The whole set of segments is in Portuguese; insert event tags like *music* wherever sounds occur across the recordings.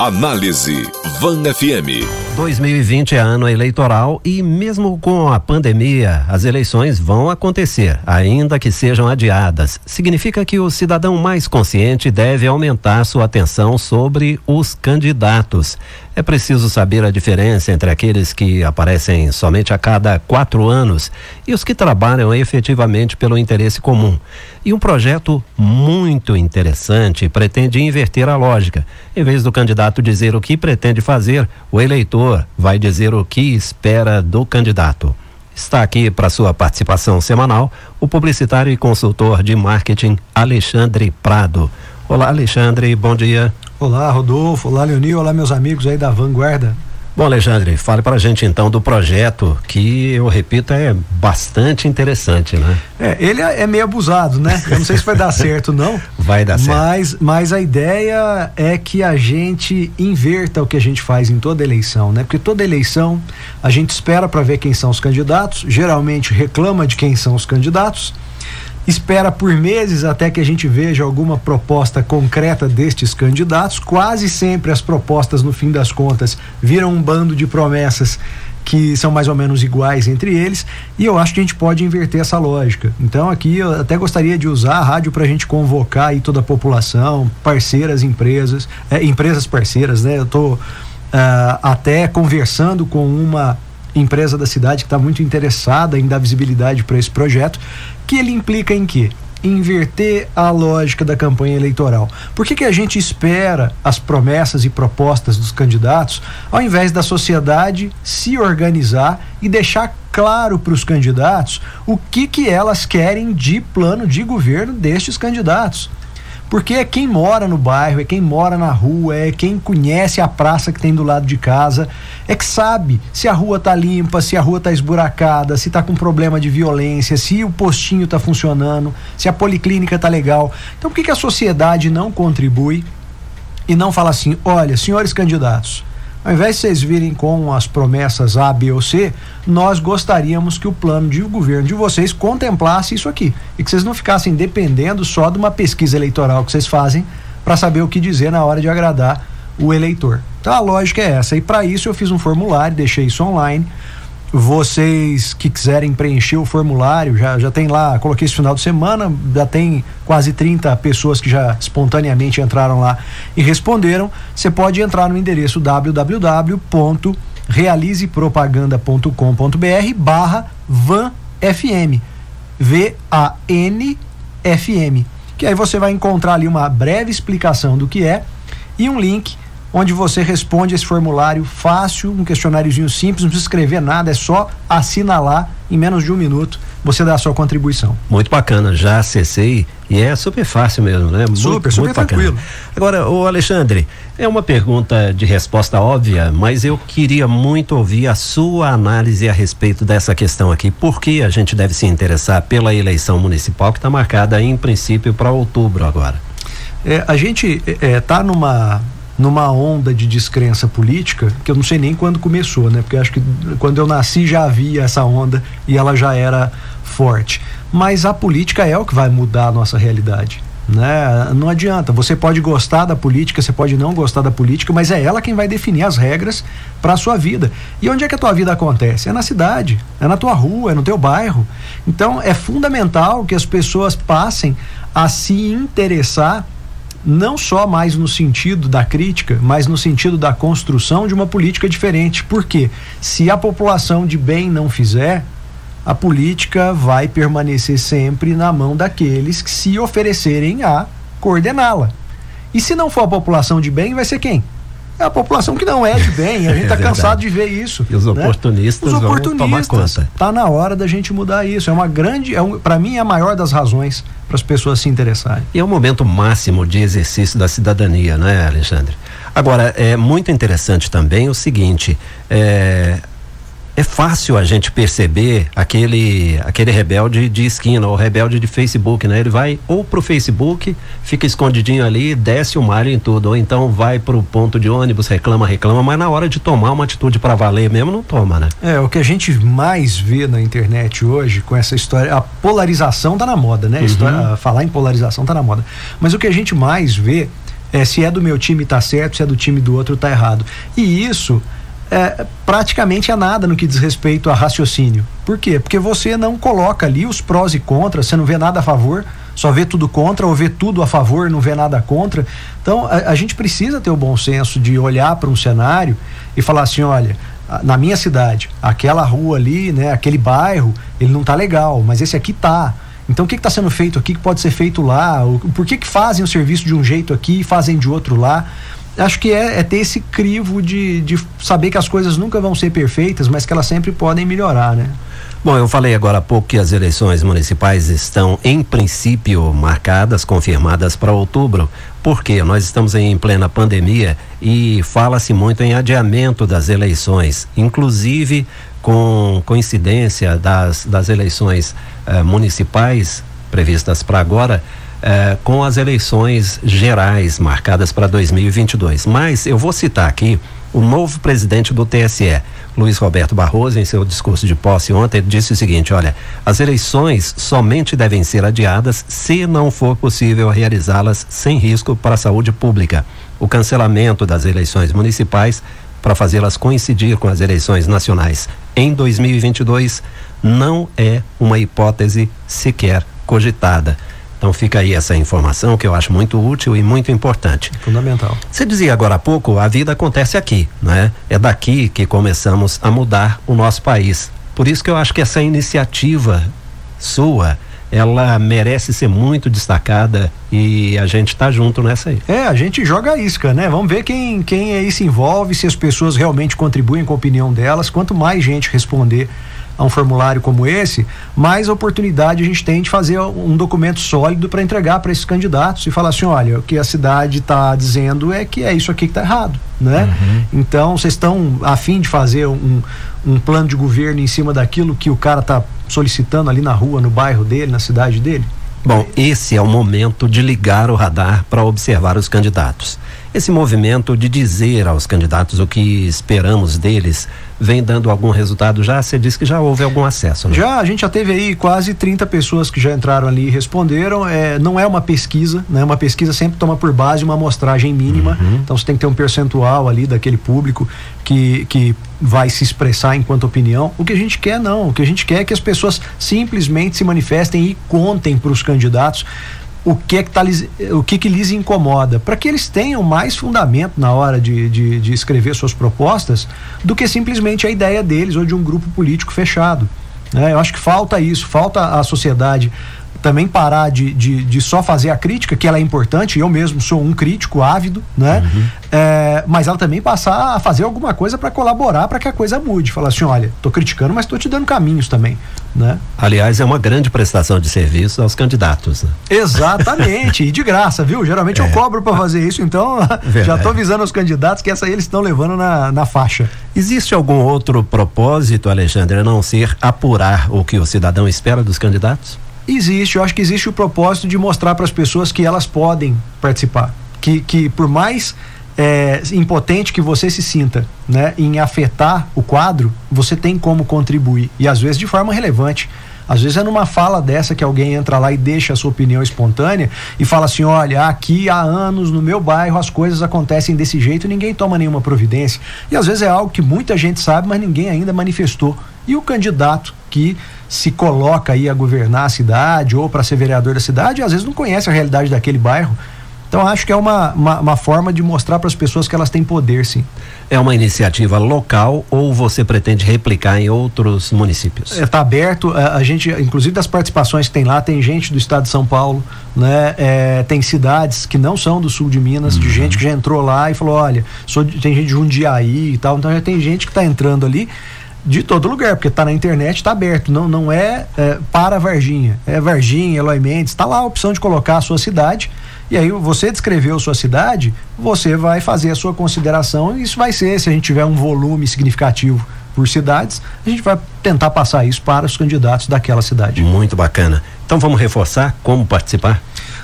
Análise Van FM. 2020 é ano eleitoral e mesmo com a pandemia, as eleições vão acontecer, ainda que sejam adiadas. Significa que o cidadão mais consciente deve aumentar sua atenção sobre os candidatos. É preciso saber a diferença entre aqueles que aparecem somente a cada quatro anos e os que trabalham efetivamente pelo interesse comum. E um projeto muito interessante pretende inverter a lógica. Em vez do candidato dizer o que pretende fazer, o eleitor vai dizer o que espera do candidato. Está aqui para sua participação semanal o publicitário e consultor de marketing Alexandre Prado. Olá, Alexandre, bom dia. Olá, Rodolfo. Olá, Leonil. Olá, meus amigos aí da Vanguarda. Bom, Alexandre, fale para a gente então do projeto que eu repito é bastante interessante, né? É, ele é meio abusado, né? Eu não sei se vai dar *laughs* certo não. Vai dar certo. Mas, mas a ideia é que a gente inverta o que a gente faz em toda eleição, né? Porque toda eleição a gente espera para ver quem são os candidatos, geralmente reclama de quem são os candidatos espera por meses até que a gente veja alguma proposta concreta destes candidatos. Quase sempre as propostas, no fim das contas, viram um bando de promessas que são mais ou menos iguais entre eles, e eu acho que a gente pode inverter essa lógica. Então, aqui eu até gostaria de usar a rádio para a gente convocar aí toda a população, parceiras, empresas, é, empresas parceiras, né? Eu estou uh, até conversando com uma empresa da cidade que está muito interessada em dar visibilidade para esse projeto, que ele implica em quê? Inverter a lógica da campanha eleitoral. Por que, que a gente espera as promessas e propostas dos candidatos, ao invés da sociedade se organizar e deixar claro para os candidatos o que, que elas querem de plano de governo destes candidatos? Porque é quem mora no bairro, é quem mora na rua, é quem conhece a praça que tem do lado de casa, é que sabe se a rua tá limpa, se a rua tá esburacada, se tá com problema de violência, se o postinho tá funcionando, se a policlínica tá legal. Então por que, que a sociedade não contribui e não fala assim, olha, senhores candidatos, ao invés de vocês virem com as promessas A, B ou C, nós gostaríamos que o plano de governo de vocês contemplasse isso aqui. E que vocês não ficassem dependendo só de uma pesquisa eleitoral que vocês fazem para saber o que dizer na hora de agradar o eleitor. Então a lógica é essa. E para isso eu fiz um formulário, deixei isso online vocês que quiserem preencher o formulário, já, já tem lá, coloquei esse final de semana, já tem quase 30 pessoas que já espontaneamente entraram lá e responderam. Você pode entrar no endereço www.realizepropaganda.com.br barra vanfm V-A-N-F-M que aí você vai encontrar ali uma breve explicação do que é e um link onde você responde esse formulário fácil, um questionáriozinho simples, não precisa escrever nada, é só assinalar em menos de um minuto, você dá a sua contribuição. Muito bacana, já acessei e é super fácil mesmo, né? Super, muito, super muito tranquilo. Agora, o Alexandre, é uma pergunta de resposta óbvia, mas eu queria muito ouvir a sua análise a respeito dessa questão aqui. Por que a gente deve se interessar pela eleição municipal que está marcada em princípio para outubro agora? É, a gente está é, tá numa numa onda de descrença política que eu não sei nem quando começou, né? Porque acho que quando eu nasci já havia essa onda e ela já era forte. Mas a política é o que vai mudar a nossa realidade. Né? Não adianta. Você pode gostar da política, você pode não gostar da política, mas é ela quem vai definir as regras para a sua vida. E onde é que a tua vida acontece? É na cidade, é na tua rua, é no teu bairro. Então é fundamental que as pessoas passem a se interessar não só mais no sentido da crítica, mas no sentido da construção de uma política diferente. Porque se a população de bem não fizer, a política vai permanecer sempre na mão daqueles que se oferecerem a coordená-la. E se não for a população de bem, vai ser quem? É a população que não é de bem. A gente está é cansado de ver isso. E os né? oportunistas, os oportunistas Está na hora da gente mudar isso. É uma grande, é um, para mim, é a maior das razões para as pessoas se interessarem. E é o momento máximo de exercício da cidadania, né, Alexandre? Agora, é muito interessante também o seguinte: é, é fácil a gente perceber aquele aquele rebelde de esquina ou rebelde de Facebook, né? Ele vai ou pro Facebook, fica escondidinho ali, desce o mar em tudo, ou então vai pro ponto de ônibus, reclama, reclama, mas na hora de tomar uma atitude para valer mesmo não toma, né? É, o que a gente mais vê na internet hoje com essa história, a polarização tá na moda, né? Uhum. História, falar em polarização tá na moda. Mas o que a gente mais vê é, se é do meu time tá certo, se é do time do outro tá errado. E isso é, praticamente é nada no que diz respeito a raciocínio. Por quê? Porque você não coloca ali os prós e contras, você não vê nada a favor, só vê tudo contra, ou vê tudo a favor, não vê nada contra. Então a, a gente precisa ter o bom senso de olhar para um cenário e falar assim: olha, na minha cidade, aquela rua ali, né, aquele bairro, ele não tá legal, mas esse aqui tá. Então o que está sendo feito aqui que pode ser feito lá? Por que, que fazem o serviço de um jeito aqui e fazem de outro lá? Acho que é, é, ter esse crivo de, de saber que as coisas nunca vão ser perfeitas, mas que elas sempre podem melhorar, né? Bom, eu falei agora há pouco que as eleições municipais estão, em princípio, marcadas, confirmadas para outubro. Por quê? Nós estamos em plena pandemia e fala-se muito em adiamento das eleições, inclusive com coincidência das, das eleições eh, municipais previstas para agora eh, com as eleições gerais marcadas para 2022. Mas eu vou citar aqui o novo presidente do TSE, Luiz Roberto Barroso, em seu discurso de posse ontem, disse o seguinte: olha, as eleições somente devem ser adiadas se não for possível realizá-las sem risco para a saúde pública. O cancelamento das eleições municipais para fazê-las coincidir com as eleições nacionais em 2022 não é uma hipótese sequer cogitada. Então fica aí essa informação que eu acho muito útil e muito importante. Fundamental. Você dizia agora há pouco, a vida acontece aqui, né? É daqui que começamos a mudar o nosso país. Por isso que eu acho que essa iniciativa sua, ela merece ser muito destacada e a gente está junto nessa aí. É, a gente joga a isca, né? Vamos ver quem, quem aí se envolve, se as pessoas realmente contribuem com a opinião delas. Quanto mais gente responder a um formulário como esse, mais oportunidade a gente tem de fazer um documento sólido para entregar para esses candidatos e falar assim, olha, o que a cidade está dizendo é que é isso aqui que está errado, né? Uhum. Então, vocês estão a fim de fazer um, um plano de governo em cima daquilo que o cara está solicitando ali na rua, no bairro dele, na cidade dele? Bom, esse é o momento de ligar o radar para observar os candidatos. Esse movimento de dizer aos candidatos o que esperamos deles vem dando algum resultado já? Você disse que já houve algum acesso, né? Já, a gente já teve aí quase 30 pessoas que já entraram ali e responderam. É, não é uma pesquisa, né? Uma pesquisa sempre toma por base uma amostragem mínima. Uhum. Então você tem que ter um percentual ali daquele público que, que vai se expressar enquanto opinião. O que a gente quer, não. O que a gente quer é que as pessoas simplesmente se manifestem e contem para os candidatos o que é que, tá, o que, que lhes incomoda, para que eles tenham mais fundamento na hora de, de, de, escrever suas propostas do que simplesmente a ideia deles ou de um grupo político fechado. Né? Eu acho que falta isso, falta a sociedade também parar de, de, de, só fazer a crítica, que ela é importante, eu mesmo sou um crítico ávido, né? Uhum. É, mas ela também passar a fazer alguma coisa para colaborar para que a coisa mude. Falar assim, olha, tô criticando, mas tô te dando caminhos também, né? Aliás, é uma grande prestação de serviço aos candidatos. Né? Exatamente, e de graça, viu? Geralmente é. eu cobro para fazer isso, então Verdade. *laughs* já tô avisando os candidatos que essa aí eles estão levando na, na faixa. Existe algum outro propósito, Alexandre, a não ser apurar o que o cidadão espera dos candidatos? Existe, eu acho que existe o propósito de mostrar para as pessoas que elas podem participar. Que, que por mais é, impotente que você se sinta né, em afetar o quadro, você tem como contribuir. E às vezes de forma relevante. Às vezes é numa fala dessa que alguém entra lá e deixa a sua opinião espontânea e fala assim: olha, aqui há anos no meu bairro as coisas acontecem desse jeito e ninguém toma nenhuma providência. E às vezes é algo que muita gente sabe, mas ninguém ainda manifestou. E o candidato que se coloca aí a governar a cidade ou para ser vereador da cidade, às vezes não conhece a realidade daquele bairro. Então acho que é uma, uma, uma forma de mostrar para as pessoas que elas têm poder, sim. É uma iniciativa local ou você pretende replicar em outros municípios? Está é, aberto, a, a, gente, inclusive das participações que tem lá, tem gente do estado de São Paulo, né? É, tem cidades que não são do sul de Minas, uhum. de gente que já entrou lá e falou, olha, sou, tem gente de Jundiaí e tal, então já tem gente que está entrando ali de todo lugar, porque está na internet, está aberto, não, não é, é, para Varginha, é Varginha, Eloy Mendes, está lá a opção de colocar a sua cidade, e aí você descreveu sua cidade, você vai fazer a sua consideração, e isso vai ser, se a gente tiver um volume significativo por cidades, a gente vai tentar passar isso para os candidatos daquela cidade. Muito bacana. Então vamos reforçar como participar?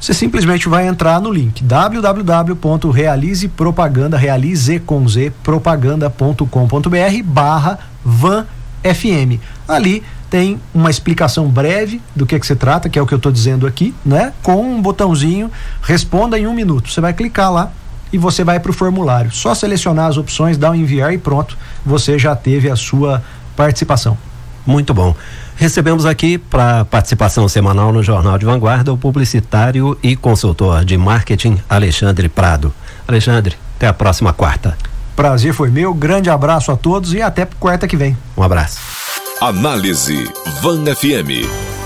Você simplesmente vai entrar no link www.realizepropaganda, realize com z, propaganda.com.br barra Van FM. Ali tem uma explicação breve do que, que se trata, que é o que eu estou dizendo aqui, né? Com um botãozinho, responda em um minuto. Você vai clicar lá e você vai para o formulário. Só selecionar as opções, dar um enviar e pronto, você já teve a sua participação. Muito bom. Recebemos aqui para participação semanal no Jornal de Vanguarda o publicitário e consultor de marketing Alexandre Prado. Alexandre, até a próxima quarta. Prazer foi meu, grande abraço a todos e até quarta que vem. Um abraço. Análise Van FM.